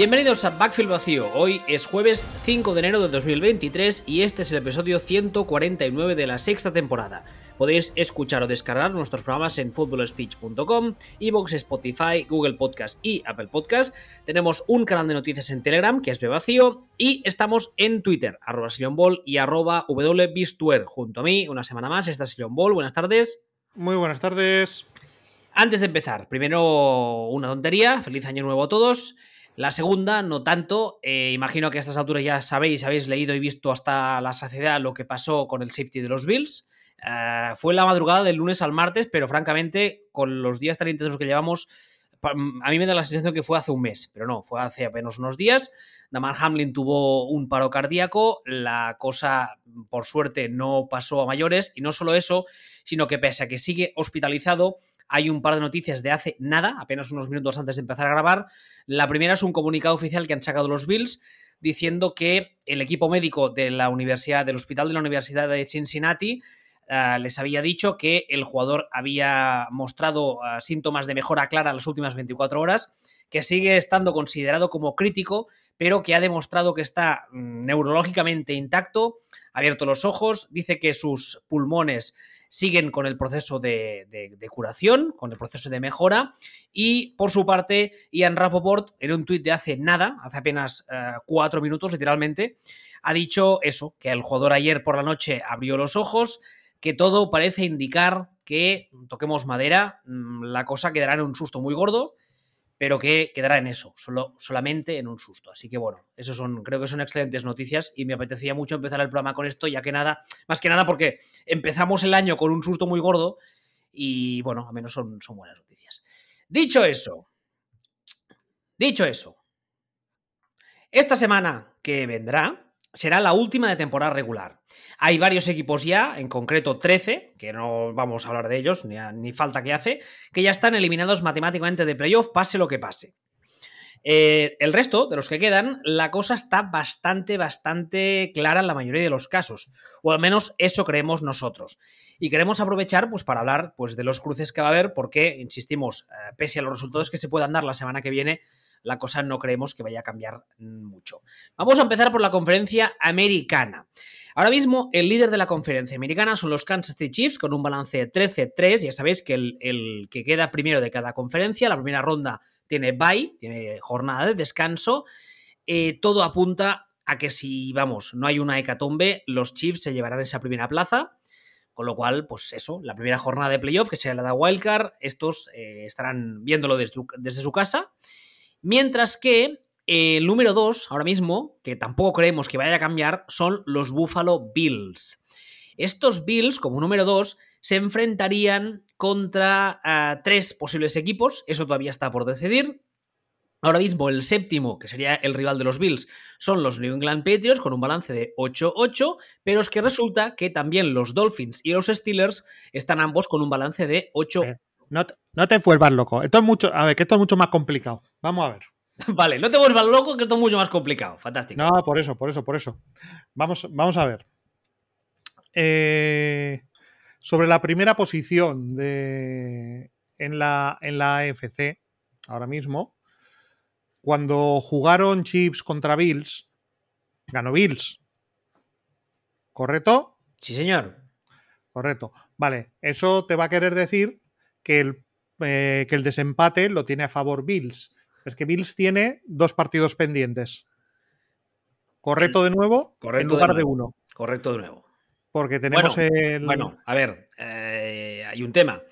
Bienvenidos a Backfield Vacío. Hoy es jueves 5 de enero de 2023 y este es el episodio 149 de la sexta temporada. Podéis escuchar o descargar nuestros programas en footballspeech.com, Evox, Spotify, Google Podcast y Apple Podcast. Tenemos un canal de noticias en Telegram que es Vacío y estamos en Twitter, arroba Ball y arroba wbistuer. Junto a mí, una semana más, esta es Ball. Buenas tardes. Muy buenas tardes. Antes de empezar, primero una tontería. Feliz año nuevo a todos. La segunda, no tanto. Eh, imagino que a estas alturas ya sabéis, habéis leído y visto hasta la saciedad lo que pasó con el safety de los Bills. Eh, fue la madrugada del lunes al martes, pero francamente, con los días tan intensos que llevamos, a mí me da la sensación que fue hace un mes, pero no, fue hace apenas unos días. Damar Hamlin tuvo un paro cardíaco, la cosa, por suerte, no pasó a mayores, y no solo eso, sino que pese a que sigue hospitalizado, hay un par de noticias de hace nada, apenas unos minutos antes de empezar a grabar. La primera es un comunicado oficial que han sacado los Bills diciendo que el equipo médico de la universidad, del hospital de la Universidad de Cincinnati, uh, les había dicho que el jugador había mostrado uh, síntomas de mejora clara las últimas 24 horas, que sigue estando considerado como crítico, pero que ha demostrado que está mm, neurológicamente intacto, ha abierto los ojos, dice que sus pulmones siguen con el proceso de, curación, con el proceso de mejora. Y por su parte, Ian Rapoport, en un tuit de hace nada, hace apenas uh, cuatro minutos literalmente, ha dicho eso, que el jugador ayer por la noche abrió los ojos, que todo parece indicar que, toquemos madera, mm, la cosa quedará en un susto muy gordo, pero que quedará en eso, solo, solamente en un susto. Así que bueno, eso son, creo que son excelentes noticias y me apetecía mucho empezar el programa con esto, ya que nada, más que nada porque empezamos el año con un susto muy gordo y bueno, a menos son, son buenas noticias. Dicho eso, dicho eso, esta semana que vendrá será la última de temporada regular. Hay varios equipos ya, en concreto 13, que no vamos a hablar de ellos, ni, falta que hace, que ya están eliminados matemáticamente de playoff, pase lo que pase. Eh, el resto de los que quedan, la cosa está bastante, bastante clara en la mayoría de los casos, o al menos eso creemos nosotros. Y queremos aprovechar pues, para hablar pues, de los cruces que va a haber, porque, insistimos, eh, pese a los resultados que se puedan dar la semana que viene, la cosa no creemos que vaya a cambiar mucho. Vamos a empezar por la conferencia americana. Ahora mismo el líder de la conferencia americana son los Kansas City Chiefs con un balance de 13-3. Ya sabéis que el, que queda primero de cada conferencia, la primera ronda tiene bye, tiene jornada de descanso. Eh, todo apunta a que si, vamos, no hay una hecatombe, los Chiefs se llevarán esa primera plaza. Con lo cual, pues eso, la primera jornada de playoff, que será la de Wildcard, estos eh, estarán viéndolo desde su casa. Mientras que el número 2, ahora mismo, que tampoco creemos que vaya a cambiar, son los Buffalo Bills. Estos Bills, como número 2, se enfrentarían contra uh, tres posibles equipos, eso todavía está por decidir. Ahora mismo el séptimo, que sería el rival de los Bills, son los New England Patriots con un balance de 8-8, pero es que resulta que también los Dolphins y los Steelers están ambos con un balance de 8. Eh, no, te, no te vuelvas loco. Esto es mucho, a ver, que esto es mucho más complicado. Vamos a ver. Vale, no te vuelvas loco, que esto es mucho más complicado. Fantástico. No, por eso, por eso, por eso. Vamos, vamos a ver. Eh, sobre la primera posición de, en, la, en la AFC, ahora mismo, cuando jugaron Chiefs contra Bills, ganó Bills. ¿Correcto? Sí, señor. Correcto. Vale, eso te va a querer decir que el, eh, que el desempate lo tiene a favor Bills. Es que Bills tiene dos partidos pendientes. Correcto de nuevo Correcto en lugar de, de, uno. Correcto de nuevo. Porque tenemos bueno, el. Bueno, a ver, eh, hay un tema.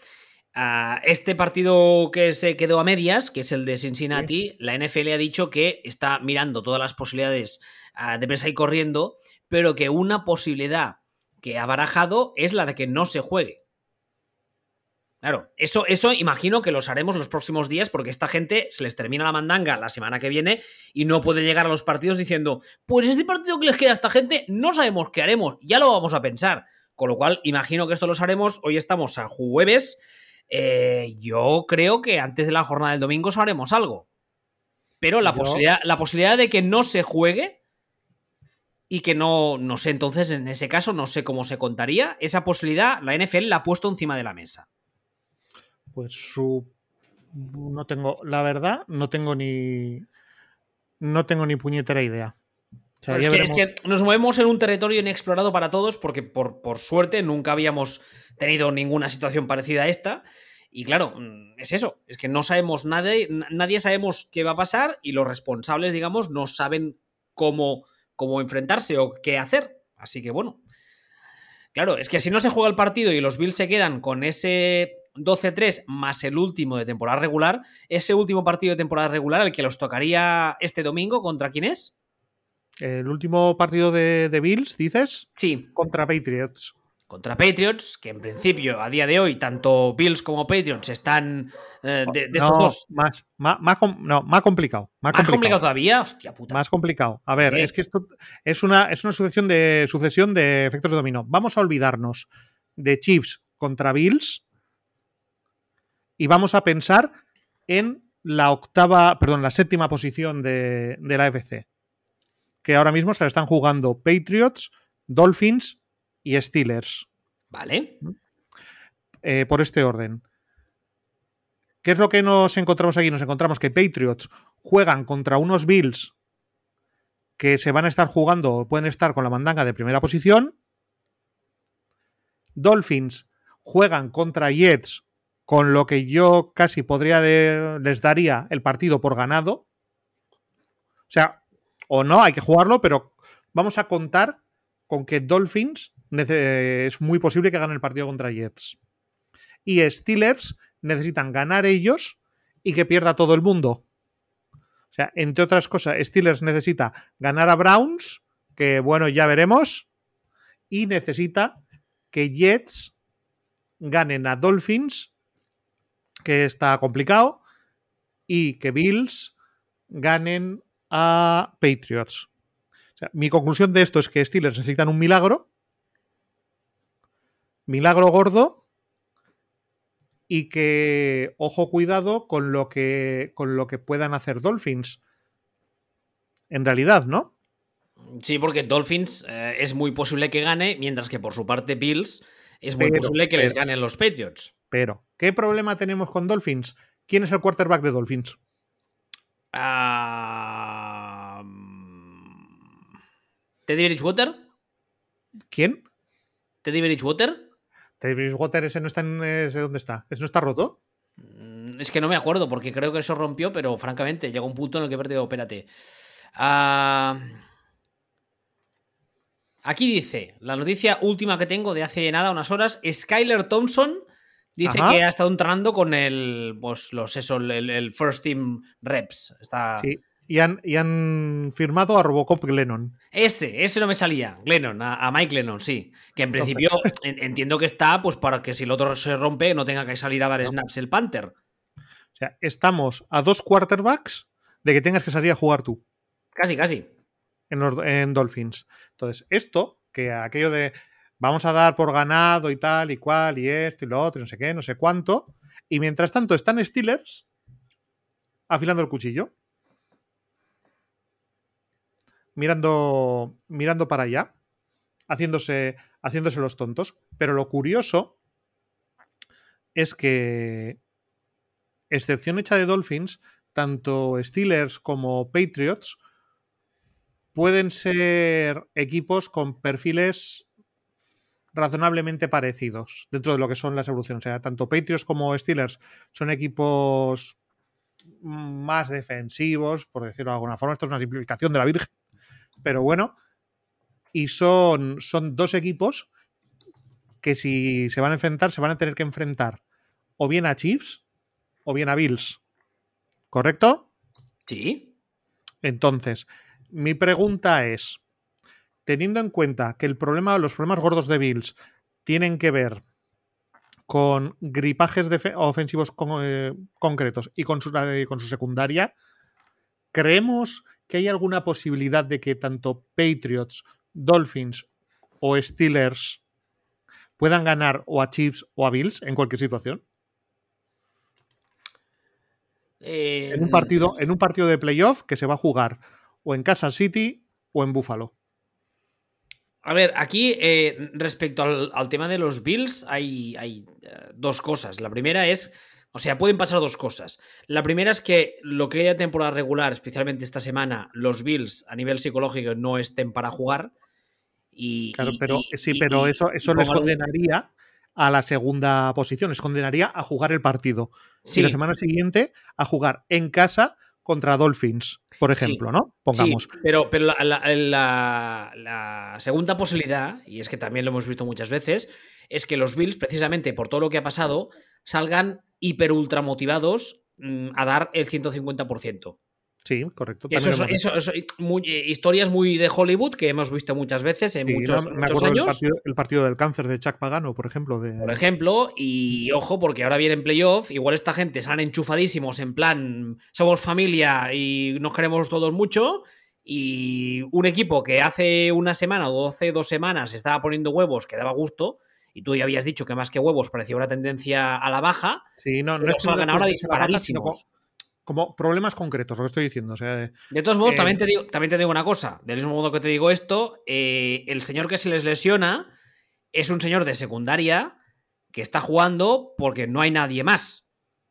Uh, este partido que se quedó a medias, que es el de Cincinnati, sí. la NFL ha dicho que está mirando todas las posibilidades uh, de presa y corriendo, pero que una posibilidad que ha barajado es la de que no se juegue. Claro, eso, eso imagino que los haremos los próximos días porque esta gente se les termina la mandanga la semana que viene y no puede llegar a los partidos diciendo, pues este partido que les queda a esta gente no sabemos qué haremos, ya lo vamos a pensar. Con lo cual, imagino que esto los haremos. Hoy estamos a jueves. Eh, yo creo que antes de la jornada del domingo haremos algo. Pero la, Yo- posibilidad, la posibilidad de que no se juegue y que no, no sé, entonces en ese caso no sé cómo se contaría, esa posibilidad la NFL la ha puesto encima de la mesa. Pues su. No tengo. La verdad, no tengo ni. no tengo ni puñetera idea. es, que, nos movemos en un territorio inexplorado para todos porque por, por, suerte nunca habíamos tenido ninguna situación parecida a esta. Y claro, mm, es eso, es que no sabemos nada, nadie sabemos qué va a pasar y los responsables, digamos, no saben cómo, cómo enfrentarse o qué hacer. Así que bueno, claro, es que si no se juega el partido y los Bills se quedan con ese 12-3 más el último de temporada regular, ese último partido de temporada regular, el que los tocaría este domingo, ¿contra quién es? El último partido de, de Bills, dices? Sí. Contra Patriots contra Patriots, que en principio, a día de hoy, tanto Bills como Patriots están eh, de, estos dos. Más, más, más, no, más complicado. Más, complicado. todavía, hostia puta. Más complicado. A ver, es que esto es una, es una sucesión de, sucesión de efectos de dominó. Vamos a olvidarnos de Chiefs contra Bills y vamos a pensar en la octava, perdón, la séptima posición de, de la FC. Que ahora mismo se la están jugando Patriots, Dolphins y Steelers. Vale. Eh, por este orden. ¿Qué es lo que nos encontramos aquí? Nos encontramos que Patriots juegan contra unos Bills que se van a estar jugando o pueden estar con la mandanga de primera posición. Dolphins juegan contra Jets, con lo que yo casi podría les daría el partido por ganado. O sea, o no, hay que jugarlo, pero vamos a contar con que Dolphins es muy posible que gane el partido contra Jets. Y Steelers necesitan ganar ellos y que pierda todo el mundo. O sea, entre otras cosas, Steelers necesita ganar a Browns, que bueno, ya veremos, y necesita que Jets ganen a Dolphins, que está complicado, y que Bills ganen a Patriots. mi conclusión de esto es que Steelers necesitan un milagro milagro gordo y que, ojo, cuidado con lo que, con lo que puedan hacer Dolphins. En realidad, ¿no? Sí, porque Dolphins eh, es muy posible que gane, mientras que por su parte Bills es muy posible que les ganen los Patriots. Pero, ¿qué problema tenemos con Dolphins? ¿Quién es el quarterback de Dolphins? Uh... ¿Teddy Bridgewater? ¿Quién? ¿Teddy Bridgewater? ¿Teddy Bridgewater ese no está en ese dónde está? ¿Ese no está roto? Mm, es que no me acuerdo, porque creo que eso rompió, pero francamente, llegó un punto en el que he perdido. Espérate. Aquí dice, la noticia última que tengo de hace nada, unas horas, Skyler Thompson dice que ha estado entrenando con el, pues, los, eso, el, First Team Reps. Está... Sí, y han, firmado a Robocop Glennon. Ese, ese no me salía. Glennon, a, Mike Glennon, sí. Que en principio entiendo que está pues para que si el otro se rompe no tenga que salir a dar snaps el Panther. O sea, estamos a dos quarterbacks de que tengas que salir a jugar tú. Casi, casi. En, en Dolphins. Entonces, esto, que aquello de vamos a dar por ganado y tal y cual y esto y lo otro y no sé qué, no sé cuánto. Y mientras tanto están Steelers afilando el cuchillo mirando, mirando para allá, haciéndose, haciéndose los tontos. Pero lo curioso es que, excepción hecha de Dolphins, tanto Steelers como Patriots pueden ser equipos con perfiles razonablemente parecidos dentro de lo que son las evoluciones. O sea, tanto Patriots como Steelers son equipos más defensivos, por decirlo de alguna forma. Esto es una simplificación de la Virgen pero bueno. Y son, son dos equipos que si se van a enfrentar, se van a tener que enfrentar o bien a Chiefs o bien a Bills. ¿Correcto? Sí. Entonces, mi pregunta es, teniendo en cuenta que el problema, los problemas gordos de Bills tienen que ver con gripajes ofensivos eh, concretos y con su, eh, con su secundaria, ¿creemos que hay alguna posibilidad de que tanto Patriots, Dolphins o Steelers puedan ganar o a Chiefs o a Bills en cualquier situación? En, un partido, en un partido de playoff que se va a jugar o en Kansas City o en Buffalo. A ver, aquí eh, respecto al, tema de los Bills hay, hay eh, dos cosas. La primera es O sea, pueden pasar dos cosas. La primera es que lo que haya temporada regular, especialmente esta semana, los Bills a nivel psicológico no estén para jugar. Y, claro, pero sí, pero eso, eso les condenaría a la segunda posición, les condenaría a jugar el partido. Y la semana siguiente a jugar en casa contra Dolphins, por ejemplo, ¿no? Pongamos. pero, pero la, la, segunda posibilidad, y es que también lo hemos visto muchas veces, es que los Bills, precisamente por todo lo que ha pasado, salgan hiper ultra motivados mm, a dar el 150%. Sí, correcto. Eso, eso, eh, historias muy de Hollywood que hemos visto muchas veces en muchos, me años. El partido, el partido, del cáncer de Chuck Pagano, por ejemplo. De... Por ejemplo, y ojo, porque ahora viene en playoff, igual esta gente salen enchufadísimos en plan, somos familia y nos queremos todos mucho. Y un equipo que hace una semana o hace dos semanas estaba poniendo huevos que daba gusto, y tú ya habías dicho que más que huevos parecía una tendencia a la baja. Sí, no, no es que ahora disparadísimos. Como, problemas concretos, lo que estoy diciendo. O sea, de todos modos, también, te digo, también te digo una cosa. Del mismo modo que te digo esto, eh, el señor que se les lesiona es un señor de secundaria que está jugando porque no hay nadie más.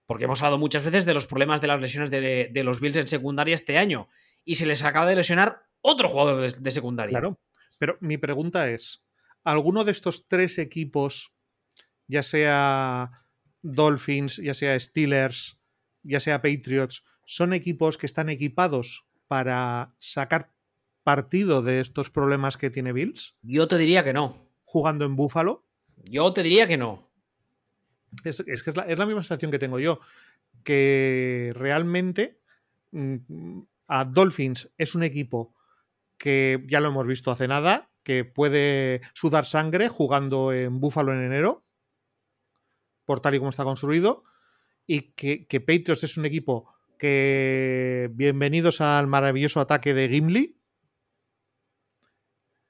Porque hemos hablado muchas veces de los problemas de las lesiones de, los Bills en secundaria este año. Y se les acaba de lesionar otro jugador de secundaria. Claro. Pero mi pregunta es: alguno de estos tres equipos, ya sea Dolphins, ya sea Steelers, ya sea Patriots, son equipos que están equipados para sacar partido de estos problemas que tiene Bills? Yo te diría que no. ¿Jugando en Búfalo? Yo te diría que no. Es, que es la, es la, misma sensación que tengo yo. Que realmente mm, a Dolphins es un equipo que ya lo hemos visto hace nada, que puede sudar sangre jugando en Búfalo en enero, por tal y como está construido, y que, que Patriots es un equipo que bienvenidos al maravilloso ataque de Gimli.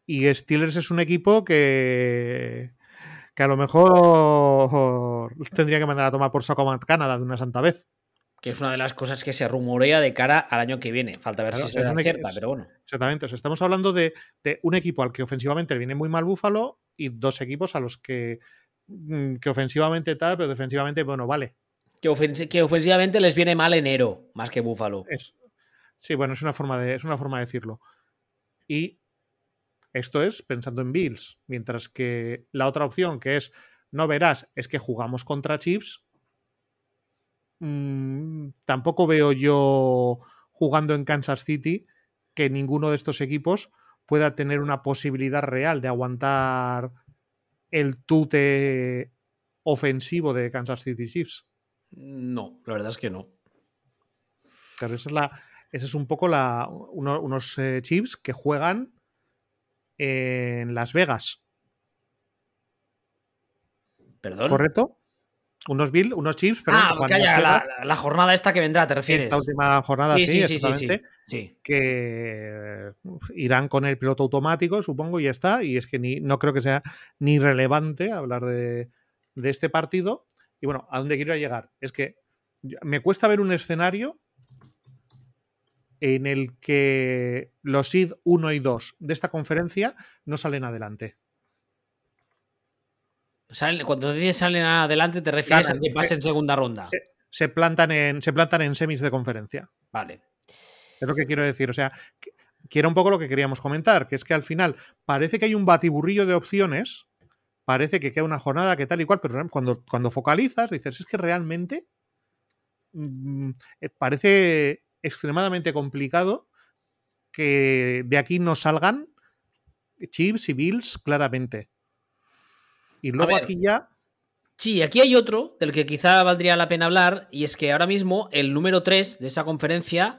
Y Steelers es un equipo que, que a lo mejor tendría que mandar a tomar por saco a Canadá de una santa vez que es una de las cosas que se rumorea de cara al año que viene. Falta ver si se da cierta, pero bueno. Exactamente. estamos hablando de, un equipo al que ofensivamente le viene muy mal Búfalo y dos equipos a los que, mm, que ofensivamente tal, pero defensivamente, bueno, vale. Que, ofensivamente les viene mal enero, más que Búfalo. sí, bueno, es una, forma de, es una forma de decirlo. Y esto es pensando en Bills. Mientras que la otra opción, que es no verás, es que jugamos contra Chips Mm, tampoco veo yo jugando en Kansas City que ninguno de estos equipos pueda tener una posibilidad real de aguantar el tute ofensivo de Kansas City Chiefs. No, la verdad es que no. Pero esa es la. Ese es un poco la, unos eh, Chiefs que juegan en Las Vegas. ¿Perdón? ¿Correcto? Unos Bill, unos Chiefs, pero ah, la, la, jornada esta que vendrá, ¿te refieres? Esta última jornada, sí, sí, exactamente. Sí, Que irán con el piloto automático, supongo, y ya está. Y es que ni, no creo que sea ni relevante hablar de, de este partido. Y bueno, ¿a dónde quiero llegar? Es que me cuesta ver un escenario en el que los SID 1 y 2 de esta conferencia no salen adelante cuando dices salen adelante, te refieres a que pasen segunda ronda. Se, plantan en, se plantan en semis de conferencia. Vale. Es lo que quiero decir. O sea, que, era un poco lo que queríamos comentar, que es que al final parece que hay un batiburrillo de opciones, parece que queda una jornada que tal y cual, pero cuando, cuando focalizas dices, es que realmente mm, eh, parece extremadamente complicado que de aquí no salgan chips y bills claramente. Y luego aquí ya. Sí, aquí hay otro del que quizá valdría la pena hablar, y es que ahora mismo el número 3 de esa conferencia,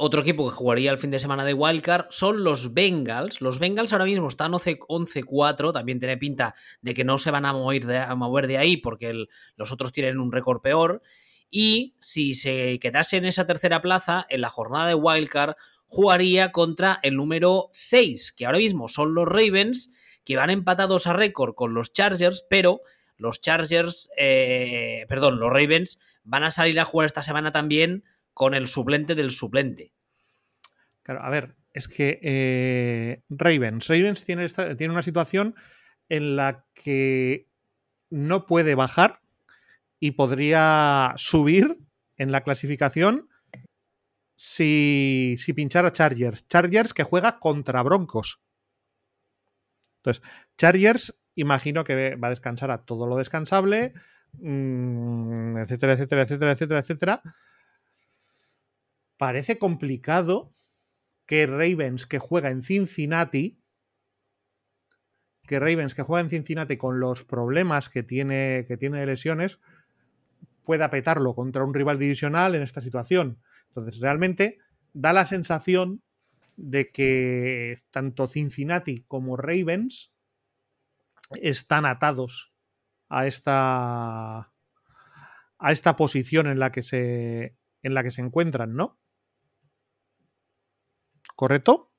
otro equipo que jugaría el fin de semana de Wildcard, son los Bengals. Los Bengals ahora mismo están 11-4, también tiene pinta de que no se van a mover de, a mover de ahí porque los otros tienen un récord peor. Y si se quedase en esa tercera plaza, en la jornada de Wildcard, jugaría contra el número 6, que ahora mismo son los Ravens que van empatados a récord con los Chargers, pero los Chargers, eh, perdón, los Ravens van a salir a jugar esta semana también con el suplente del suplente. Claro, a ver, es que eh, Ravens, Ravens tiene, una situación en la que no puede bajar y podría subir en la clasificación si, si pinchara Chargers. Chargers que juega contra Broncos. Entonces, Chargers, imagino que va a descansar a todo lo descansable, mm, etcétera, etcétera, etcétera, etcétera, etcétera. Parece complicado que Ravens, que juega en Cincinnati, que Ravens, que juega en Cincinnati con los problemas que tiene, que tiene de lesiones, pueda petarlo contra un rival divisional en esta situación. Entonces, realmente da la sensación de que tanto Cincinnati como Ravens están atados a esta a esta posición en la que se en la que se encuentran, ¿no? ¿Correcto?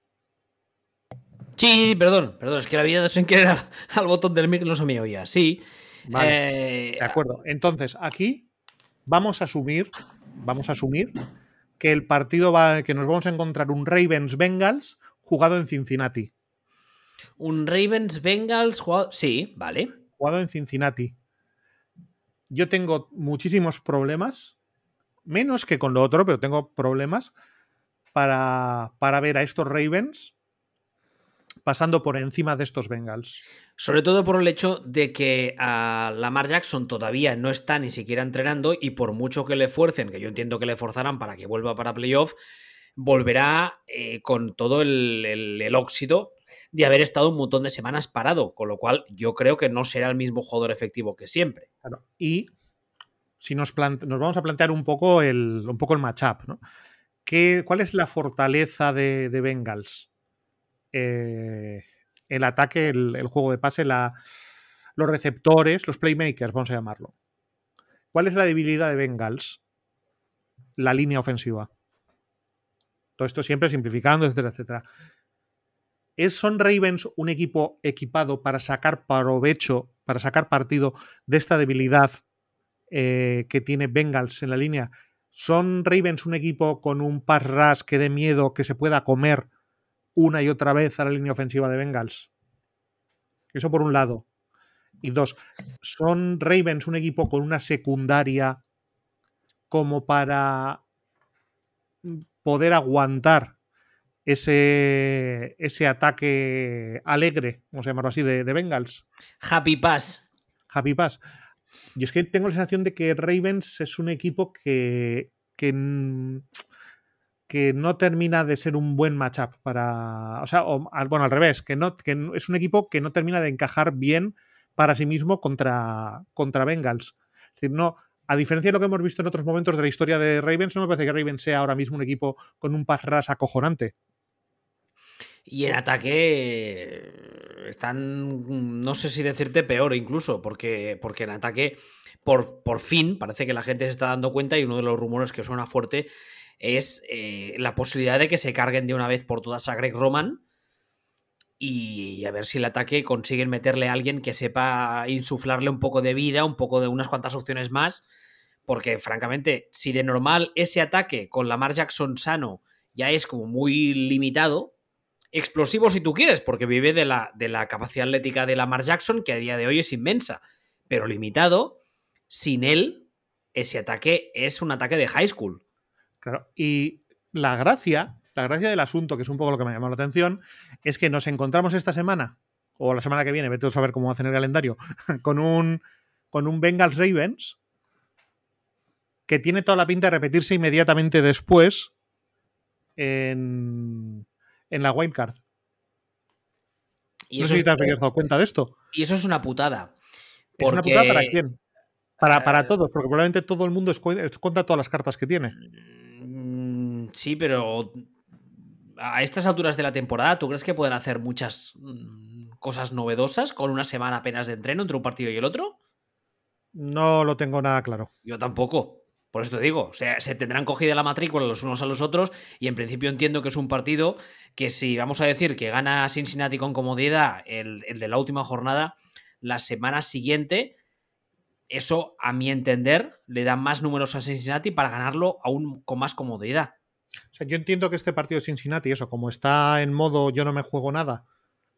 Sí, perdón, perdón, es que la vida sin querer al, al botón del micro no se me oía. Sí. Vale, Eh, de acuerdo. Entonces, aquí vamos a asumir, vamos a asumir que el partido va, que nos vamos a encontrar un Ravens Bengals jugado en Cincinnati. Un Ravens Bengals jugado. Sí, vale. Jugado en Cincinnati. Yo tengo muchísimos problemas, menos que con lo otro, pero tengo problemas para, para ver a estos Ravens pasando por encima de estos Bengals. Sobre todo por el hecho de que a Lamar Jackson todavía no está ni siquiera entrenando y por mucho que le fuercen, que yo entiendo que le forzarán para que vuelva para playoff, volverá eh, con todo el, el, el, óxido de haber estado un montón de semanas parado, con lo cual yo creo que no será el mismo jugador efectivo que siempre. Claro. Y si nos, nos, vamos a plantear un poco el, un poco el matchup, ¿no? ¿Qué, ¿Cuál es la fortaleza de, Bengals? Eh, el ataque, el, juego de pase, los receptores, los playmakers, vamos a llamarlo. ¿Cuál es la debilidad de Bengals? La línea ofensiva. Todo esto siempre simplificando, etcétera, etcétera. ¿Es, ¿Son Ravens un equipo equipado para sacar provecho, para sacar partido de esta debilidad eh, que tiene Bengals en la línea? ¿Son Ravens un equipo con un pass rush que dé miedo, que se pueda comer una y otra vez a la línea ofensiva de Bengals? Eso por un lado. Y dos, ¿son Ravens un equipo con una secundaria como para poder aguantar ese, ese ataque alegre, vamos a llamarlo así, de, de, Bengals? Happy Pass. Happy Pass. Y es que tengo la sensación de que Ravens es un equipo que, que, que no termina de ser un buen matchup para. O sea, o, bueno, al revés, que, no, que es un equipo que no termina de encajar bien para sí mismo contra, contra Bengals. Es decir, no, a diferencia de lo que hemos visto en otros momentos de la historia de Ravens, no me parece que Ravens sea ahora mismo un equipo con un pass rush acojonante. Y en ataque están, no sé si decirte peor incluso, porque, porque en ataque, por, por fin, parece que la gente se está dando cuenta y uno de los rumores que suena fuerte es eh, la posibilidad de que se carguen de una vez por todas a Greg Roman y a ver si el ataque consiguen meterle a alguien que sepa insuflarle un poco de vida, un poco de unas cuantas opciones más, porque francamente, si de normal ese ataque con Lamar Jackson sano ya es como muy limitado, explosivo si tú quieres, porque vive de la, de la capacidad atlética de Lamar Jackson, que a día de hoy es inmensa, pero limitado, sin él, ese ataque es un ataque de high school. Claro, y la gracia, la gracia del asunto, que es un poco lo que me llamó la atención, es que nos encontramos esta semana, o la semana que viene, vete a saber cómo hacen el calendario, con un, con un Bengals Ravens que tiene toda la pinta de repetirse inmediatamente después en, en la wildcard. Y no sé si te has dado cuenta de esto. Y eso es una putada. ¿Es una putada para quién? Para, para Eh, todos, porque probablemente todo el mundo esconda todas las cartas que tiene. Mm, Sí, pero a estas alturas de la temporada, ¿tú crees que pueden hacer muchas mm, cosas novedosas con una semana apenas de entreno entre un partido y el otro? No lo tengo nada claro. Yo tampoco. Por eso te digo, o sea, se tendrán cogida la matrícula los unos a los otros y en principio entiendo que es un partido que si vamos a decir que gana Cincinnati con comodidad el, el de la última jornada, la semana siguiente, eso a mi entender le da más números a Cincinnati para ganarlo aún con más comodidad. O sea, yo entiendo que este partido de Cincinnati, eso, como está en modo yo no me juego nada,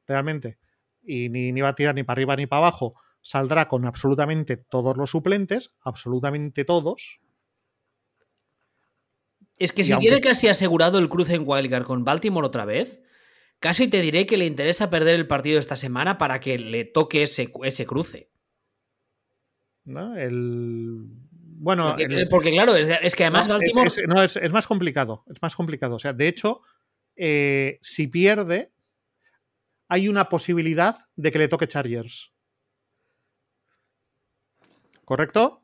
realmente, y ni, ni va a tirar ni para arriba ni para abajo, saldrá con absolutamente todos los suplentes, absolutamente todos. Es que si tiene casi asegurado el cruce en Wildcard con Baltimore otra vez, casi te diré que le interesa perder el partido esta semana para que le toque ese, ese cruce. ¿No? El. Bueno, porque, claro, es, que además Baltimore. Es, no, es, más complicado. Es más complicado. O sea, de hecho, eh, si pierde, hay una posibilidad de que le toque Chargers. ¿Correcto?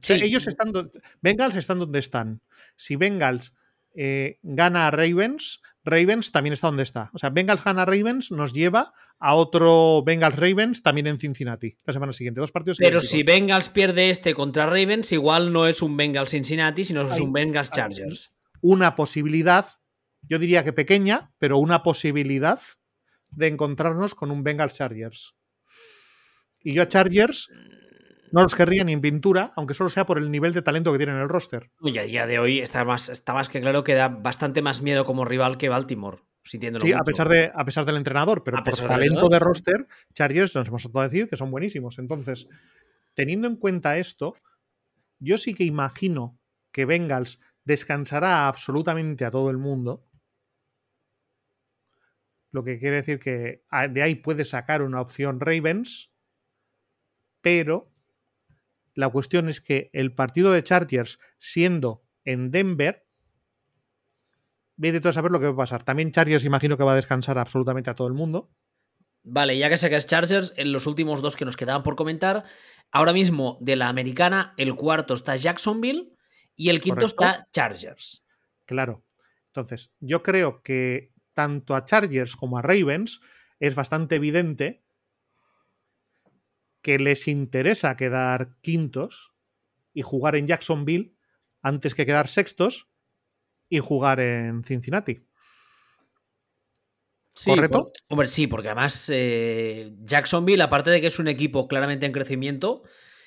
Sí. ellos están. Bengals están donde están. Si Bengals eh, gana a Ravens, Ravens también está donde está. O sea, Bengals gana a Ravens nos lleva a otro Bengals Ravens también en Cincinnati la semana siguiente. Dos partidos. Pero si Bengals pierde este contra Ravens, igual no es un Bengals Cincinnati, sino es un Bengals Chargers. Una posibilidad, yo diría que pequeña, pero una posibilidad de encontrarnos con un Bengals Chargers. Y yo a Chargers no los querría ni en pintura, aunque solo sea por el nivel de talento que tienen en el roster. Y a día de hoy está más, está más que claro que da bastante más miedo como rival que Baltimore. Sí, a pesar, de, a pesar del entrenador, pero por talento de, roster, Chargers nos hemos a decir que son buenísimos. Entonces, teniendo en cuenta esto, yo sí que imagino que Bengals descansará absolutamente a todo el mundo. Lo que quiere decir que de ahí puede sacar una opción Ravens, pero la cuestión es que el partido de Chargers, siendo en Denver, de todo a saber lo que va a pasar. También Chargers imagino que va a descansar absolutamente a todo el mundo. Vale, ya que sacas Chargers, en los últimos dos que nos quedaban por comentar, ahora mismo de la americana, el cuarto está Jacksonville y el quinto está Chargers. Claro. Entonces, yo creo que tanto a Chargers como a Ravens es bastante evidente que les interesa quedar quintos y jugar en Jacksonville antes que quedar sextos y jugar en Cincinnati. ¿Correcto? hombre, sí, porque además eh, Jacksonville, aparte de que es un equipo claramente en crecimiento,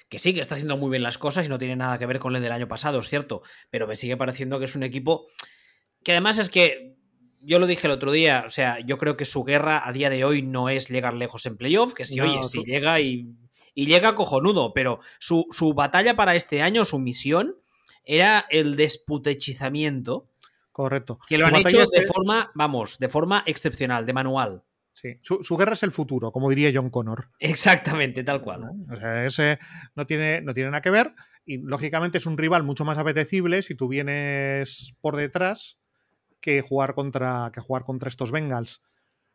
que sí que está haciendo muy bien las cosas y no tiene nada que ver con el del año pasado, es cierto, pero me sigue pareciendo que es un equipo que además es que yo lo dije el otro día, o sea, yo creo que su guerra a día de hoy no es llegar lejos en playoff, que si, oye, si llega y y llega cojonudo, pero su, batalla para este año, su misión, era el desputechizamiento. Correcto. Que lo han hecho de forma, vamos, de forma excepcional, de manual. Sí, su, guerra es el futuro, como diría John Connor. Exactamente, tal cual. O sea, ese no tiene, no tiene nada que ver y lógicamente es un rival mucho más apetecible si tú vienes por detrás que jugar contra, que jugar contra estos Bengals.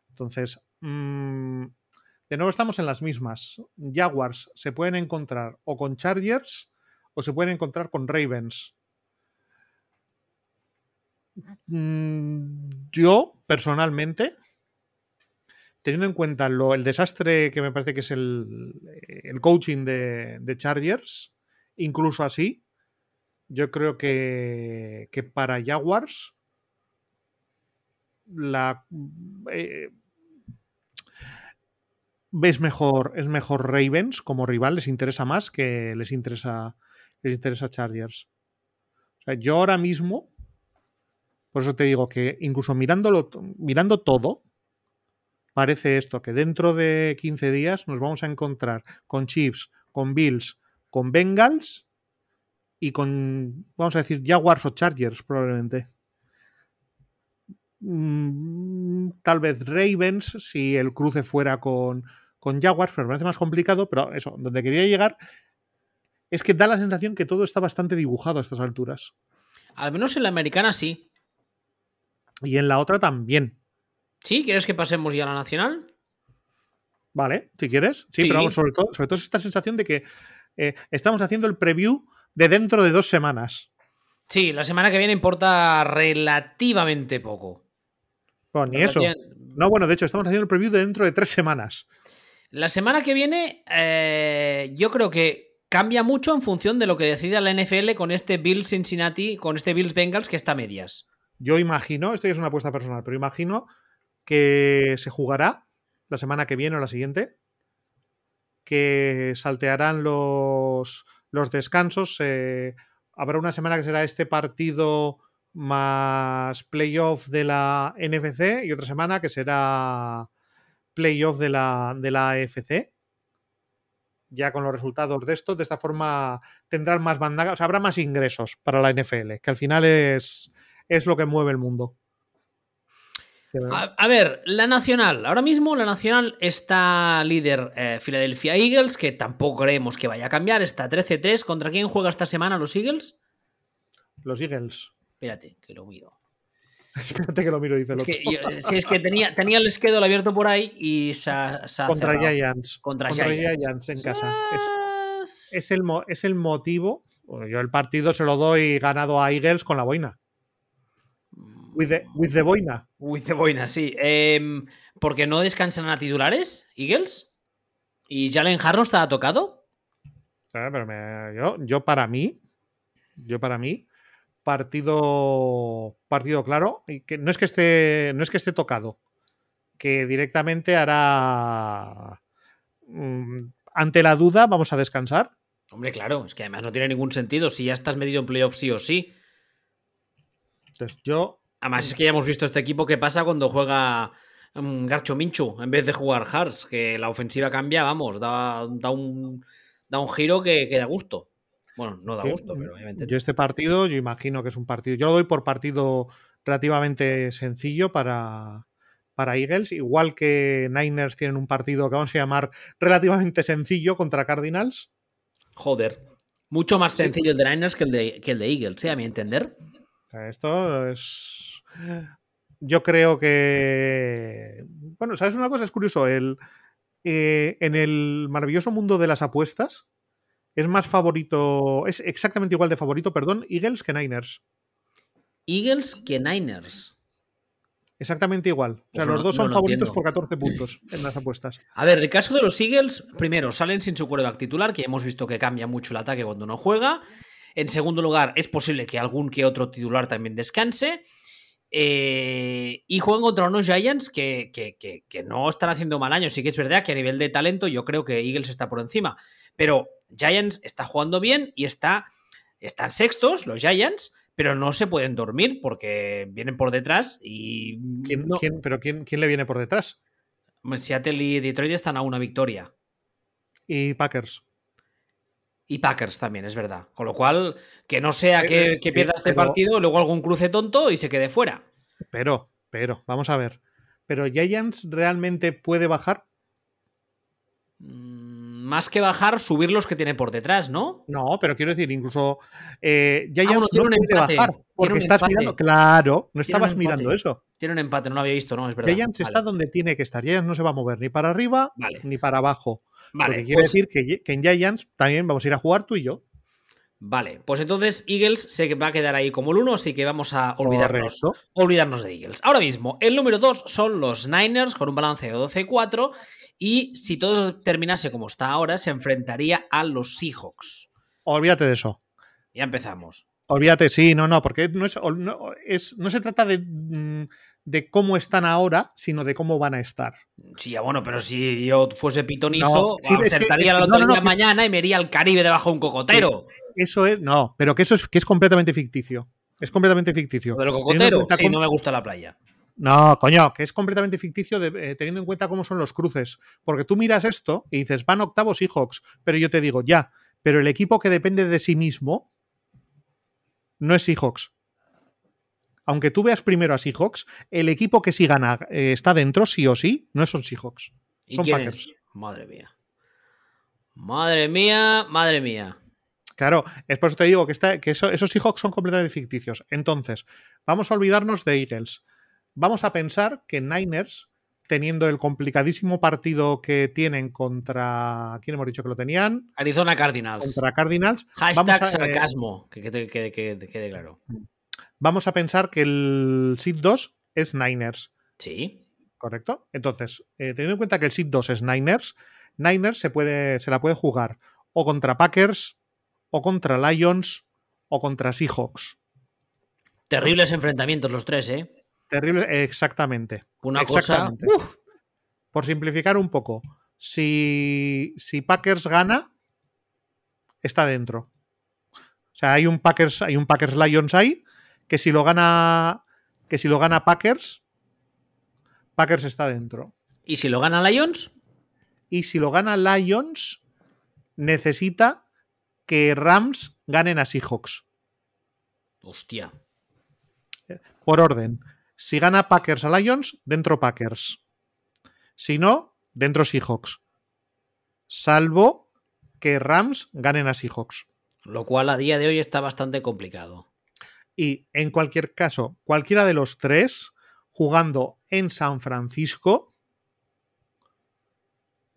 Entonces, mmm, de nuevo estamos en las mismas. Jaguars se pueden encontrar o con Chargers o se pueden encontrar con Ravens. Mm, yo, personalmente, teniendo en cuenta el desastre que me parece que es el, coaching de, Chargers, incluso así, yo creo que, que para Jaguars la, eh, ves mejor, es mejor Ravens como rival, les interesa más que les interesa, les interesa Chargers. O sea, yo ahora mismo, por eso te digo que incluso mirándolo, mirando todo, parece esto, que dentro de 15 días nos vamos a encontrar con Chiefs, con Bills, con Bengals y con, vamos a decir, Jaguars o Chargers probablemente. Mm, tal vez Ravens si el cruce fuera con, con Jaguars, pero me parece más complicado, pero eso, donde quería llegar es que da la sensación que todo está bastante dibujado a estas alturas. Al menos en la americana sí. Y en la otra también. ¿Sí? ¿Quieres que pasemos ya a la nacional? Vale, si quieres. Sí, pero vamos, sobre todo, sobre todo esta sensación de que eh, estamos haciendo el preview de dentro de dos semanas. Sí, la semana que viene importa relativamente poco. Bueno, ni eso. No, bueno, de hecho, estamos haciendo el preview de dentro de tres semanas. La semana que viene, eh, yo creo que cambia mucho en función de lo que decida la NFL con este Bills Cincinnati, con este Bills Bengals que está a medias. Yo imagino, esto ya es una apuesta personal, pero imagino que se jugará la semana que viene o la siguiente, que saltearán los, los descansos. habrá una semana que será este partido más playoff de la NFC y otra semana que será playoff de la, de la AFC. ya con los resultados de esto. De esta forma tendrán más bandagas, o sea, habrá más ingresos para la NFL, que al final es, es lo que mueve el mundo. A, a, ver, la Nacional. Ahora mismo la Nacional está líder eh, Philadelphia Eagles, que tampoco creemos que vaya a cambiar. Está 13-3. ¿Contra quién juega esta semana los Eagles? Los Eagles. Espérate, que lo miro. Espérate que lo miro, dice el Es que, yo- sí, es que tenía, tenía el schedule abierto por ahí y se ha, se ha Contra cerrado. Giants. Contra Contra Giants. Giants en casa. Es, Ah, es el, es el motivo. yo el partido se lo doy ganado a Eagles con la boina. With the, with the boina. Sí. Em, ¿Porque no descansan a titulares, Eagles? ¿Y Jalen Harrow está tocado? Eh, Pero me- yo, yo para mí, yo para mí, partido, partido claro, y que no es que esté, no es que esté tocado, que directamente hará mm, ante la duda, vamos a descansar. Hombre, claro, es que además no tiene ningún sentido si ya estás metido en playoff sí o sí. Entonces, yo, Además, es que ya hemos visto este equipo que pasa cuando juega mm, Garcho Minchu en vez de jugar Hearts, que la ofensiva cambia, vamos, da, da un, da un giro que, que da gusto. Bueno, no da gusto, pero obviamente. yo este partido, yo imagino que es un partido, yo lo doy por partido relativamente sencillo para, para Eagles, igual que Niners tienen un partido que vamos a llamar relativamente sencillo contra Cardinals. Joder. Mucho más Sí. sencillo el de Niners que el de, que el de Eagles, ¿eh? a mi entender. Esto es. Yo creo que. Bueno, ¿sabes una cosa? Es curioso. El, eh, en el maravilloso mundo de las apuestas, es más favorito. Es exactamente igual de favorito, perdón, Eagles que Niners. Eagles que Niners. Exactamente igual. O sea, Pues los no- dos no son favoritos entiendo. por 14 puntos en las apuestas. A ver, el caso de los Eagles, primero, salen sin su quarterback titular, que hemos visto que cambia mucho el ataque cuando no juega. En segundo lugar, es posible que algún que otro titular también descanse. Eh, y juegan contra unos Giants que, que- que- que no están haciendo mal año. Sí que es verdad que a nivel de talento yo creo que Eagles está por encima. Pero Giants está jugando bien y está, están sextos los Giants, pero no se pueden dormir porque vienen por detrás y... ¿Quién, no- quién- ¿Pero quién, quién le viene por detrás? Seattle y Detroit están a una victoria. Y Packers. Y Packers también, es verdad. Con lo cual, que no sea que, que pierda este pero- partido, luego algún cruce tonto y se quede fuera. Pero, pero, vamos a ver. ¿Pero Giants realmente puede bajar? Mm, Más que bajar, subir los que tiene por detrás, ¿no? No, pero quiero decir, incluso eh, Giants Ah, bueno, tiene no un empate, bajar porque estás mirando. Claro, no Tiene estabas mirando eso. Tiene un empate, no lo había visto, ¿no? Es verdad. Giants Vale, está donde tiene que estar. Giants no se va a mover ni para arriba Vale. ni para abajo. Vale, Porque quiere pues- decir que, que en Giants también vamos a ir a jugar tú y yo. Vale, pues entonces Eagles se va a quedar ahí como el uno, así que vamos a olvidarnos, olvidarnos de Eagles. Ahora mismo, el número 2 son los Niners con un balance de 12-4 y si todo terminase como está ahora, se enfrentaría a los Seahawks. Olvídate de eso. Ya empezamos. Olvídate, sí, no, no, porque no, es, no, es- no se trata de, mm, de cómo están ahora, sino de cómo van a estar. Sí, ya bueno, pero si yo fuese pitonizo, No, sí, acertaría la lotería no, mañana y me iría al Caribe debajo de un cocotero. Eso es, no, pero que eso es que es completamente ficticio. Es completamente ficticio. Cocoteros, cuenta sí, cómo- no me gusta la playa. No, coño, que es completamente ficticio de- eh, teniendo en cuenta cómo son los cruces. Porque tú miras esto y dices, van octavos Seahawks, pero yo te digo, ya, pero el equipo que depende de sí mismo no es Seahawks. Aunque tú veas primero a Seahawks, el equipo que sí gana eh, está dentro, sí o sí, no son Seahawks. ¿Y Son Packers. es? Madre mía. Madre mía, madre mía. Claro, es por eso te digo que, está, que eso- esos Seahawks son completamente ficticios. Entonces, vamos a olvidarnos de Eagles. Vamos a pensar que Niners, teniendo el complicadísimo partido que tienen contra. ¿Quién hemos dicho que lo tenían? Arizona Cardinals. Contra Cardinals. Hashtag vamos a, eh, sarcasmo, que quede, que, que- que quede claro. vamos a pensar que el Seed 2 es Niners, Sí. ¿correcto? Entonces, eh, teniendo en cuenta que el Seed 2 es Niners, Niners se, puede, se la puede jugar o contra Packers, o contra Lions, o contra Seahawks. Terribles enfrentamientos los tres, ¿eh? Terrible, exactamente. Una cosa. Por simplificar un poco, si, si Packers gana, está dentro. O sea, hay un Packers, hay un Packers Lions ahí, que si lo gana. Que si lo gana Packers, Packers está dentro. ¿Y si lo gana Lions? Y si lo gana Lions, necesita que Rams ganen a Seahawks. Hostia. Por orden. Si gana Packers a Lions, dentro Packers. Si no, dentro Seahawks. Salvo que Rams ganen a Seahawks. Lo cual a día de hoy está bastante complicado. Y en cualquier caso, cualquiera de los tres jugando en San Francisco,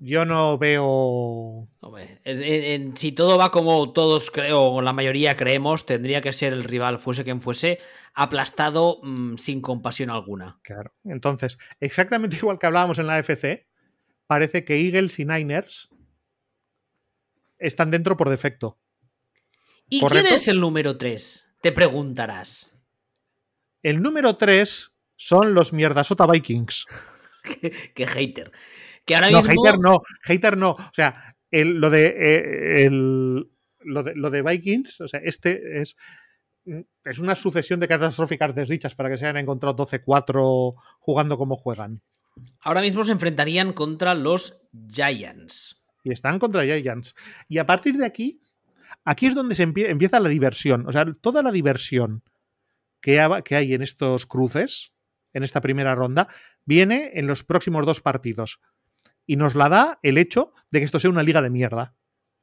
yo no veo. Hombre, en- si todo va como todos creo, o la mayoría creemos, tendría que ser el rival, fuese quien fuese, aplastado mm, sin compasión alguna. Claro. Entonces, exactamente igual que hablábamos en la FC, parece que Eagles y Niners están dentro por defecto. ¿Y ¿Correcto? quién es el número 3? Te preguntarás. El número 3 son los mierdasota Vikings. Qué hater. Que ahora No, mismo. hater no, hater no. O sea, el- lo, de, eh, el- lo, de, lo de Vikings, o sea, este es, es una sucesión de catastróficas desdichas para que se hayan encontrado 12-4 jugando como juegan. Ahora mismo se enfrentarían contra los Giants. Y están contra Giants. Y a partir de aquí, aquí es donde se empie- empieza la diversión. O sea, toda la diversión que hay en estos cruces, en esta primera ronda, viene en los próximos dos partidos. Y nos la da el hecho de que esto sea una liga de mierda.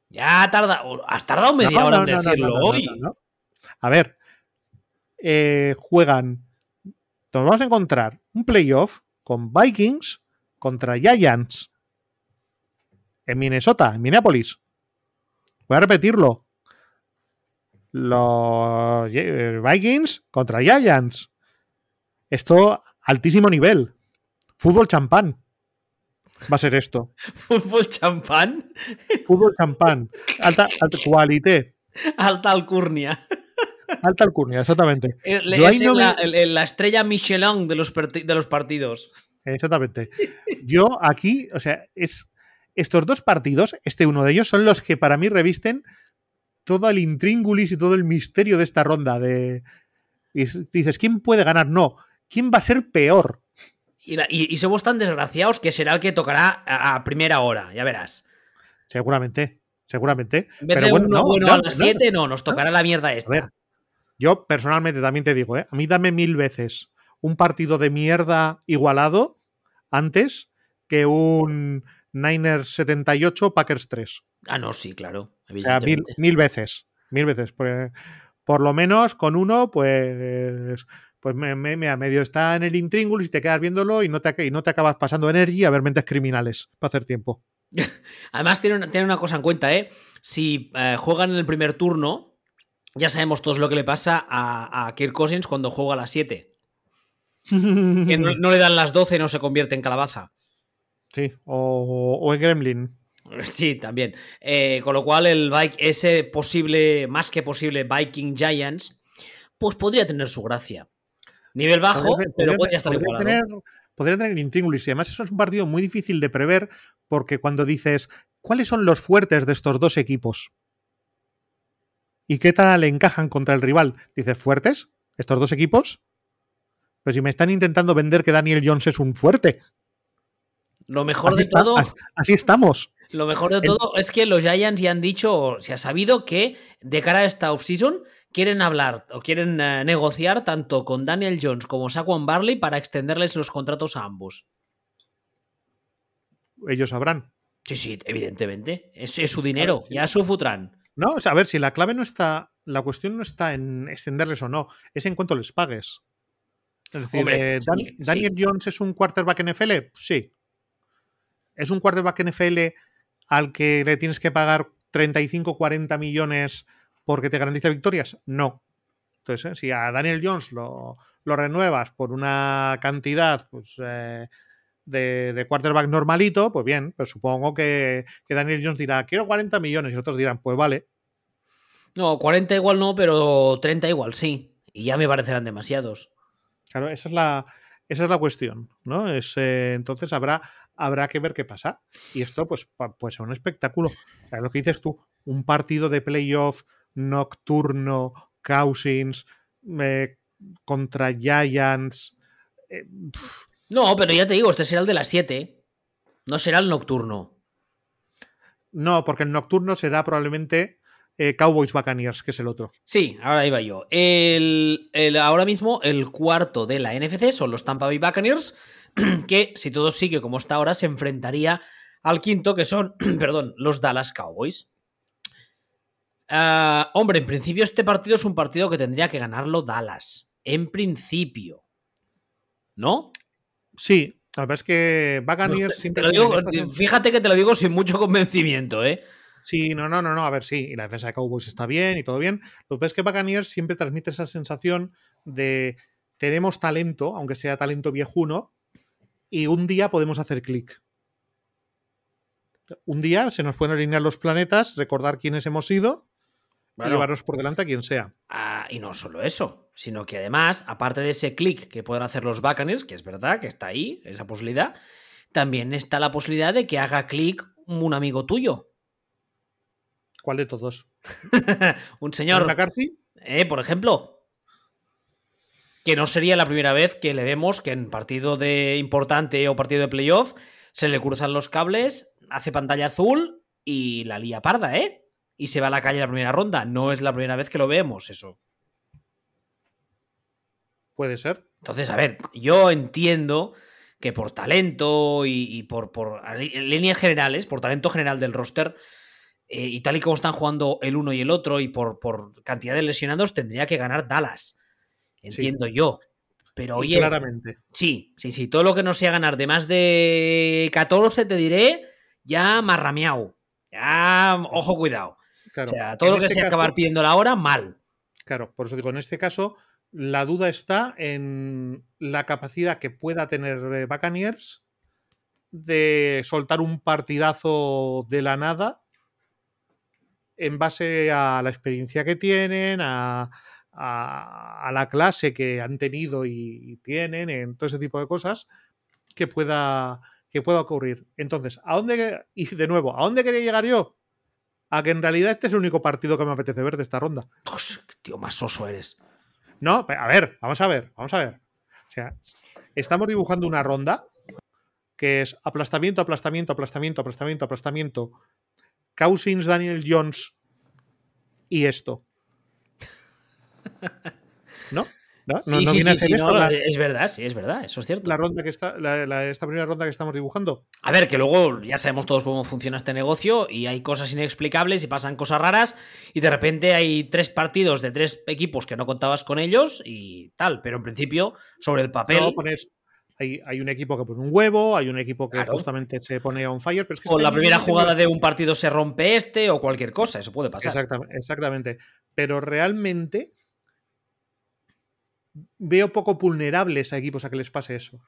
Ya tarda. Has tardado media No, hora no, en no, decirlo hoy. A ver, eh, juegan. Nos vamos a encontrar un playoff con Vikings contra Giants en Minnesota, en Minneapolis. Voy a repetirlo. Los eh, Vikings contra Giants. Esto altísimo nivel. Fútbol champán. Va a ser esto. Fútbol champán. Fútbol champán. Alta, alta cualité. Alta alcurnia. Alta alcurnia, exactamente. El- es no la, me- el- el- la estrella Michelin de los, de los partidos. Exactamente. Yo aquí, o sea, es estos dos partidos, este uno de ellos, son los que para mí revisten todo el intríngulis y todo el misterio de esta ronda. De, y dices, ¿quién puede ganar? No. ¿Quién va a ser peor? Y, la- y- y somos tan desgraciados que será el que tocará a, a primera hora, ya verás. Seguramente, seguramente. En vez Pero de bueno, uno no, bueno no, a las no. 7, no, nos tocará la mierda A esta. ver, yo personalmente también te digo, ¿eh? a mí dame mil veces un partido de mierda igualado antes que un Niners 78 Packers 3. Ah, no, sí, claro. O sea, mil, mil veces. Mil veces. Pues, por lo menos con uno, pues. Pues me, me- medio está en el intríngulis y te quedas viéndolo y no te, y no te acabas pasando energy a ver mentes criminales para hacer tiempo. Además, tiene una, tiene una cosa en cuenta, ¿eh? Si eh, juegan en el primer turno, ya sabemos todos lo que le pasa a, a Kirk Cousins cuando juega a las 7. Que no, no le dan las 12 y no se convierte en calabaza. Sí, o, o en Gremlin. Sí, también. Eh, con lo cual, el Vik- ese posible, más que posible Viking Giants, pues podría tener su gracia. Nivel bajo, Podría- pero podría- podría estar podría igualado. tener, podría tener el intríngulis. Y además, eso es un partido muy difícil de prever porque cuando dices, ¿cuáles son los fuertes de estos dos equipos? ¿Y qué tal encajan contra el rival? Dices, ¿fuertes? ¿Estos dos equipos? Pues si me están intentando vender que Daniel Jones es un fuerte. Lo mejor Así, de está- todo, así- estamos. lo mejor de todo es que los Giants ya han dicho, se ha sabido que de cara a esta offseason quieren hablar o quieren eh, negociar tanto con Daniel Jones como Saquon Barley para extenderles los contratos a ambos. Ellos sabrán. Sí, sí, evidentemente. Es, es su dinero, sí. ya es su Futran. No, o sea, a ver, si la clave no está. La cuestión no está en extenderles o no, es en cuanto les pagues. Es decir, Hombre, eh, Dan- sí, sí. ¿Daniel Jones es un quarterback NFL? Sí. ¿Es un quarterback NFL al que le tienes que pagar 35, 40 millones porque te garantiza victorias? No. Entonces, eh, si a Daniel Jones lo, lo renuevas por una cantidad pues, eh, de, de quarterback normalito, pues bien, pues supongo que, que Daniel Jones dirá, quiero 40 millones y otros dirán, pues vale. No, 40 igual no, pero 30 igual sí. Y ya me parecerán demasiados. Claro, esa es la, esa es la cuestión, ¿no? Es, eh, entonces habrá, habrá que ver qué pasa. Y esto, pues, puede ser un espectáculo. O sea, lo que dices tú, un partido de playoff nocturno, Cousins, eh, contra Giants. eh, No, pero ya te digo, este será el de las 7. No será el nocturno. No, porque el nocturno será probablemente eh, Cowboys Buccaneers, que es el otro. Sí, ahora iba yo. El, el- ahora mismo el cuarto de la NFC son los Tampa Bay Buccaneers, que si todo sigue como está ahora, se enfrentaría al quinto, que son, perdón, los Dallas Cowboys. Ah, hombre, en principio este partido es un partido que tendría que ganarlo Dallas. En principio. ¿No? Sí, la verdad es que Buccaneers siempre lo digo- tienen esta fíjate que te lo digo sin mucho convencimiento, ¿eh? Sí, no, no, no, no, a ver, sí, y la defensa de Cowboys está bien y todo bien. Lo que pasa es que Buccaneers siempre transmite esa sensación de tenemos talento, aunque sea talento viejuno, y un día podemos hacer clic. Un día se nos pueden alinear los planetas, recordar quiénes hemos sido y llevarnos por delante a quien sea. Ah, y no solo eso, sino que además, aparte de ese clic que pueden hacer los Buccaneers, que es verdad que está ahí, esa posibilidad, también está la posibilidad de que haga clic un amigo tuyo. ¿Cuál de todos? un señor, McCarthy? eh, por ejemplo. Que no sería la primera vez que le vemos que en partido de importante o partido de playoff se le cruzan los cables, hace pantalla azul y la lía parda, ¿eh? Y se va a la calle la primera ronda. No es la primera vez que lo vemos, eso. Puede ser. Entonces, a ver, yo entiendo que por talento y, y por, por en líneas generales, por talento general del roster, eh, y tal y como están jugando el uno y el otro, y por, por cantidad de lesionados, tendría que ganar Dallas. Entiendo yo. Pero oye, claramente. sí, sí, sí, todo lo que no sea ganar de más de 14, te diré, ya marrameado. Ya, ojo, cuidado. Claro. O sea, todo lo que este sea caso- acabar pidiendo la hora, mal. Claro, por eso digo, en este caso, la duda está en la capacidad que pueda tener eh, Buccaneers de soltar un partidazo de la nada en base a la experiencia que tienen, a, a- a la clase que han tenido y, y tienen, en todo ese tipo de cosas, que pueda, que pueda ocurrir. Entonces, ¿a dónde, y de nuevo, ¿a dónde quería llegar yo? A que en realidad este es el único partido que me apetece ver de esta ronda. Qué tío, más oso eres. No, a ver, vamos a ver, vamos a ver. O sea, estamos dibujando una ronda que es aplastamiento, aplastamiento, aplastamiento, aplastamiento, aplastamiento. Cousins, Daniel Jones y esto. ¿No? ¿No? Sí, ¿No, no sí, viene a sí, ser sí, esto no, la, es verdad, sí, es verdad, eso es cierto. la ronda que está, la- la- esta primera ronda que estamos dibujando? A ver, que luego ya sabemos todos cómo funciona este negocio y hay cosas inexplicables y pasan cosas raras y de repente hay tres partidos de tres equipos que no contabas con ellos y tal, pero en principio, sobre el papel, No, pones- hay, hay un equipo que pone un huevo, hay un equipo que Claro. justamente se pone on fire, pero es que o la primera jugada de un partido se rompe este o cualquier cosa, eso puede pasar. Exactamente, exactamente. Pero realmente veo poco vulnerables a equipos a que les pase eso.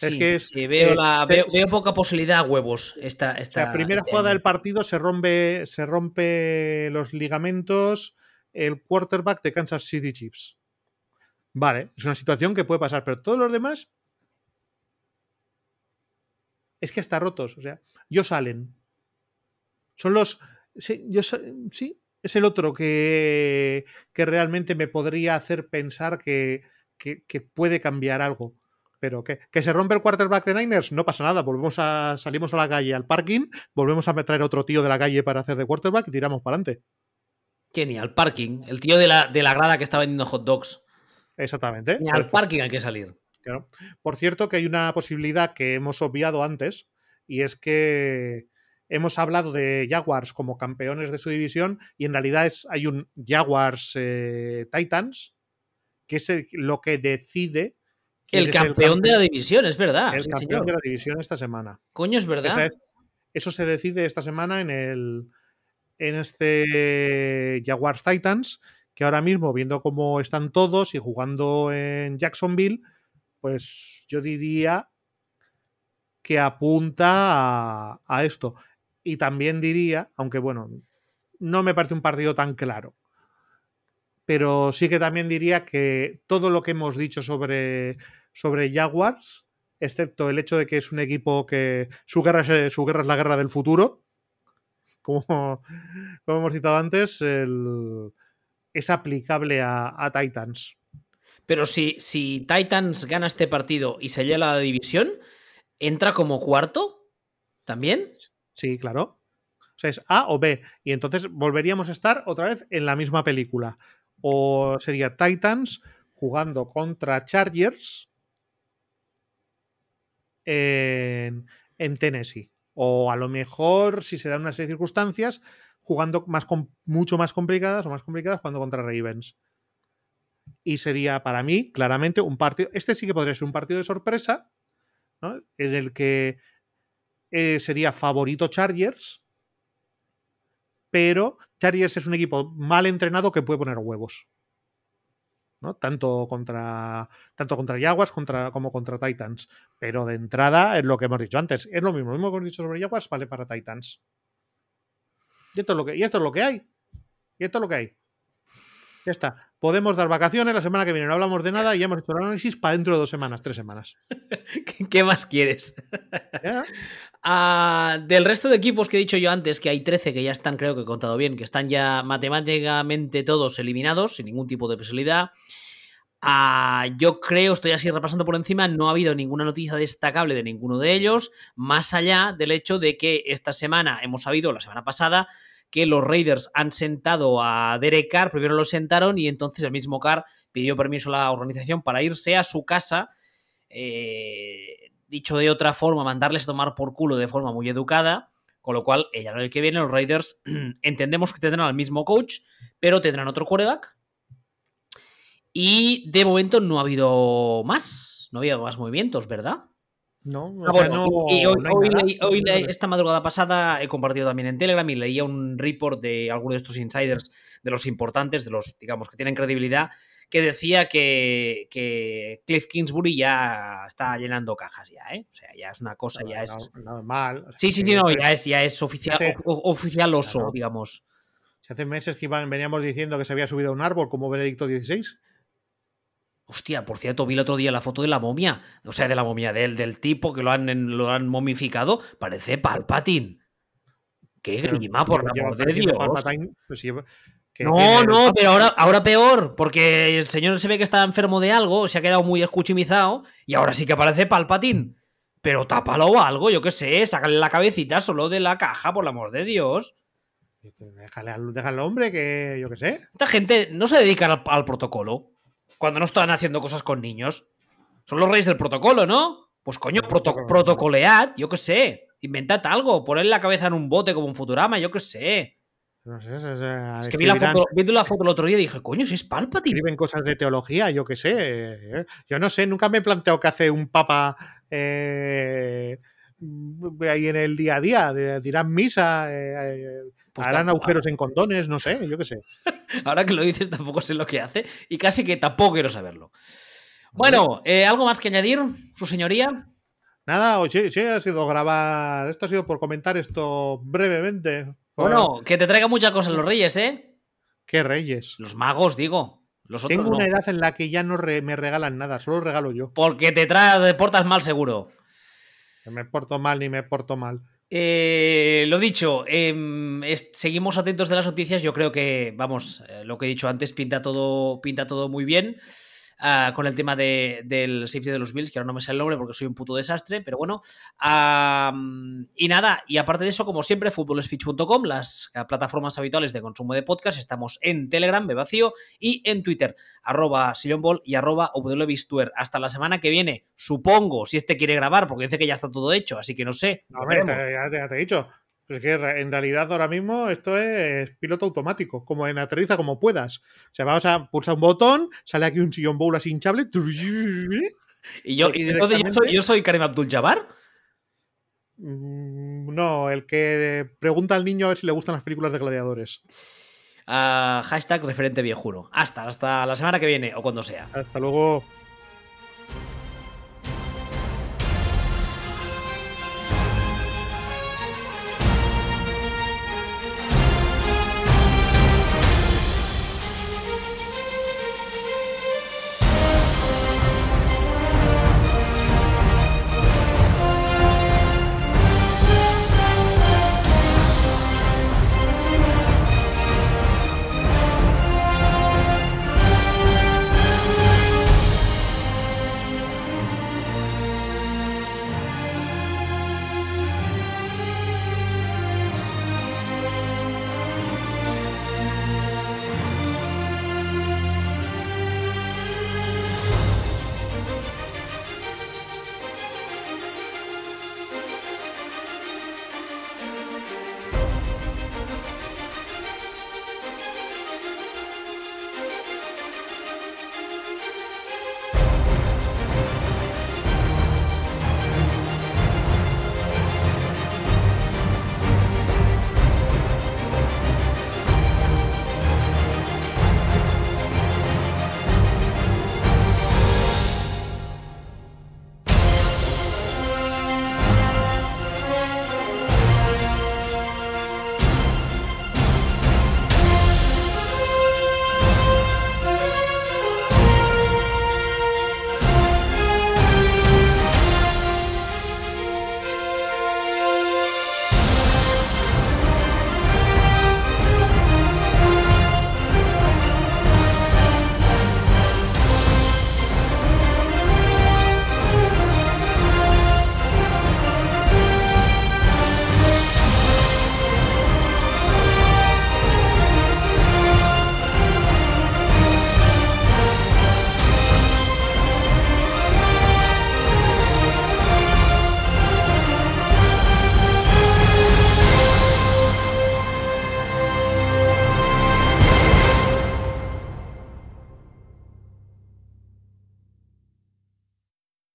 es Sí, que es, sí, veo, eh, la- se- veo, poca posibilidad a huevos esta, esta sea, primera este jugada año. del partido se rompe, se rompe los ligamentos el quarterback de Kansas City Chiefs. Vale, es una situación que puede pasar, pero todos los demás es que hasta rotos. O sea, yo salen. Son los. Sí, yo, sí, es el otro que, que realmente me podría hacer pensar que, que- que puede cambiar algo. Pero que, que se rompe el quarterback de Niners, no pasa nada. Volvemos a, salimos a la calle, al parking, volvemos a traer otro tío de la calle para hacer de quarterback y tiramos para adelante. ¿Qué? Ni al parking. El tío de la, de la grada que está vendiendo hot dogs. Exactamente. Ni Pues- al parking hay que salir. Claro. Por cierto, que hay una posibilidad que hemos obviado antes, y es que hemos hablado de Jaguars como campeones de su división, y en realidad es, hay un Jaguars eh, Titans, que es el- lo que decide. El campeón de la división, es verdad. el sí, campeón señor. de la división esta semana. Coño, es verdad. Es- eso se decide esta semana en el en este Jaguars Titans, que ahora mismo, viendo cómo están todos y jugando en Jacksonville, pues yo diría que apunta a, a esto. Y también diría, aunque bueno, no me parece un partido tan claro, pero sí que también diría que todo lo que hemos dicho sobre, sobre Jaguars, excepto el hecho de que es un equipo que su guerra es, su guerra es la guerra del futuro, como, como hemos citado antes, es aplicable a, a Titans. Pero si, si Titans gana este partido y se lleva la división, ¿entra como cuarto? ¿También? Sí, claro. O sea, es A o B. Y entonces volveríamos a estar otra vez en la misma película. O sería Titans jugando contra Chargers en, en Tennessee. O a lo mejor, si se dan una serie de circunstancias, jugando más mucho más complicadas o más complicadas jugando contra Ravens. Y sería para mí, claramente, un partido. Este sí que podría ser un partido de sorpresa, ¿no? en el que eh, sería favorito Chargers, pero Chargers es un equipo mal entrenado que puede poner huevos. ¿no? Tanto contra tanto contra Jaguars contra, como contra Titans. Pero de entrada es lo que hemos dicho antes. Es lo mismo, lo mismo que hemos dicho sobre Jaguars, vale para Titans. Y esto es lo que, y esto es lo que hay. Y esto es lo que hay. Ya está. Podemos dar vacaciones la semana que viene. No hablamos de nada y ya hemos hecho el análisis para dentro de dos semanas, tres semanas. ¿Qué más quieres? Ah, del resto de equipos que he dicho yo antes, que hay 13 que ya están, creo que he contado bien, que están ya matemáticamente todos eliminados, sin ningún tipo de posibilidad. Ah, yo creo, estoy así repasando por encima, no ha habido ninguna noticia destacable de ninguno de ellos, más allá del hecho de que esta semana hemos sabido, la semana pasada, que los Raiders han sentado a Derek Carr, primero lo sentaron y entonces el mismo Carr pidió permiso a la organización para irse a su casa. Eh, dicho de otra forma, mandarles a tomar por culo de forma muy educada. Con lo cual, el año que viene, los Raiders entendemos que tendrán al mismo coach, pero tendrán otro quarterback. Y de momento no ha habido más. No ha habido más movimientos, ¿verdad? No, ah, no, hoy, esta madrugada pasada he compartido también en Telegram y leía un report de algunos de estos insiders, de los importantes, de los, digamos, que tienen credibilidad, que decía que, que Cliff Kingsbury ya está llenando cajas ya, ¿eh? O sea, ya es una cosa, ya es... Normal. sí, sí, sí, no, ya es, ya es oficial, oficial oso, digamos. Si hace meses que iban, veníamos diciendo que se había subido a un árbol como Benedicto XVI. Hostia, por cierto, vi el otro día la foto de la momia. O sea, de la momia, del, del tipo que lo han, lo han momificado. Parece Palpatine. Qué grima, por la amor de Dios. Pues no, no, pero ahora, ahora peor, porque el señor se ve que está enfermo de algo, se ha quedado muy escuchimizado y ahora sí que parece Palpatine. Pero tápalo o algo, yo qué sé, sácale la cabecita solo de la caja, por el amor de Dios. Déjale al, hombre que, yo qué sé. Esta gente no se dedica al protocolo cuando no están haciendo cosas con niños. Son los reyes del protocolo, ¿no? Pues coño, protocolead, yo qué sé. Inventad algo, poned la cabeza en un bote como un Futurama, yo qué sé. No sé, o es que vi la, foto, la foto el otro día y dije, coño, si es Palpatine. Escriben cosas de teología, yo qué sé. ¿eh? Yo no sé, nunca me he planteado qué hace un papa eh, ahí en el día a día. Dirán misa, eh, pues harán agujeros en condones, no sé, yo qué sé. Ahora que lo dices, tampoco sé lo que hace y casi que tampoco quiero saberlo. Bueno, eh, ¿algo más que añadir, su señoría? Nada, oye, sí, ha sido grabar. Esto ha sido por comentar esto brevemente. Bueno, que te traiga muchas cosas los reyes, ¿eh? ¿Qué reyes? Los magos, digo. Los Tengo una edad en la que ya no me regalan nada, solo regalo yo. Porque te, te portas mal, seguro. Me porto mal ni me porto mal. Eh, lo dicho, em, seguimos atentos de las noticias. Yo creo que, vamos, eh, lo que he dicho antes, pinta todo, pinta todo muy bien. Ah, con el tema del safety de los Bills, que ahora no me sale el nombre porque soy un puto desastre, pero bueno. y nada, y aparte de eso, como siempre, footballspeech.com, las plataformas habituales de consumo de podcast, estamos en Telegram, vacío, y en Twitter, arroba Ball y arroba Hasta la semana que viene, supongo, si este quiere grabar, porque dice que ya está todo hecho, así que no sé. No, ya, te he dicho. Pues que en realidad ahora mismo esto es piloto automático, como en aterriza como puedas. O sea, vamos a pulsar un botón, sale aquí un sillón bowl así hinchable. ¿Y yo, yo, soy, Karim Abdul Jabbar? Mm, no, el que pregunta al niño a ver si le gustan las películas de gladiadores. Ah, hashtag referente viejuro. Hasta, hasta la semana que viene o cuando sea. Hasta luego.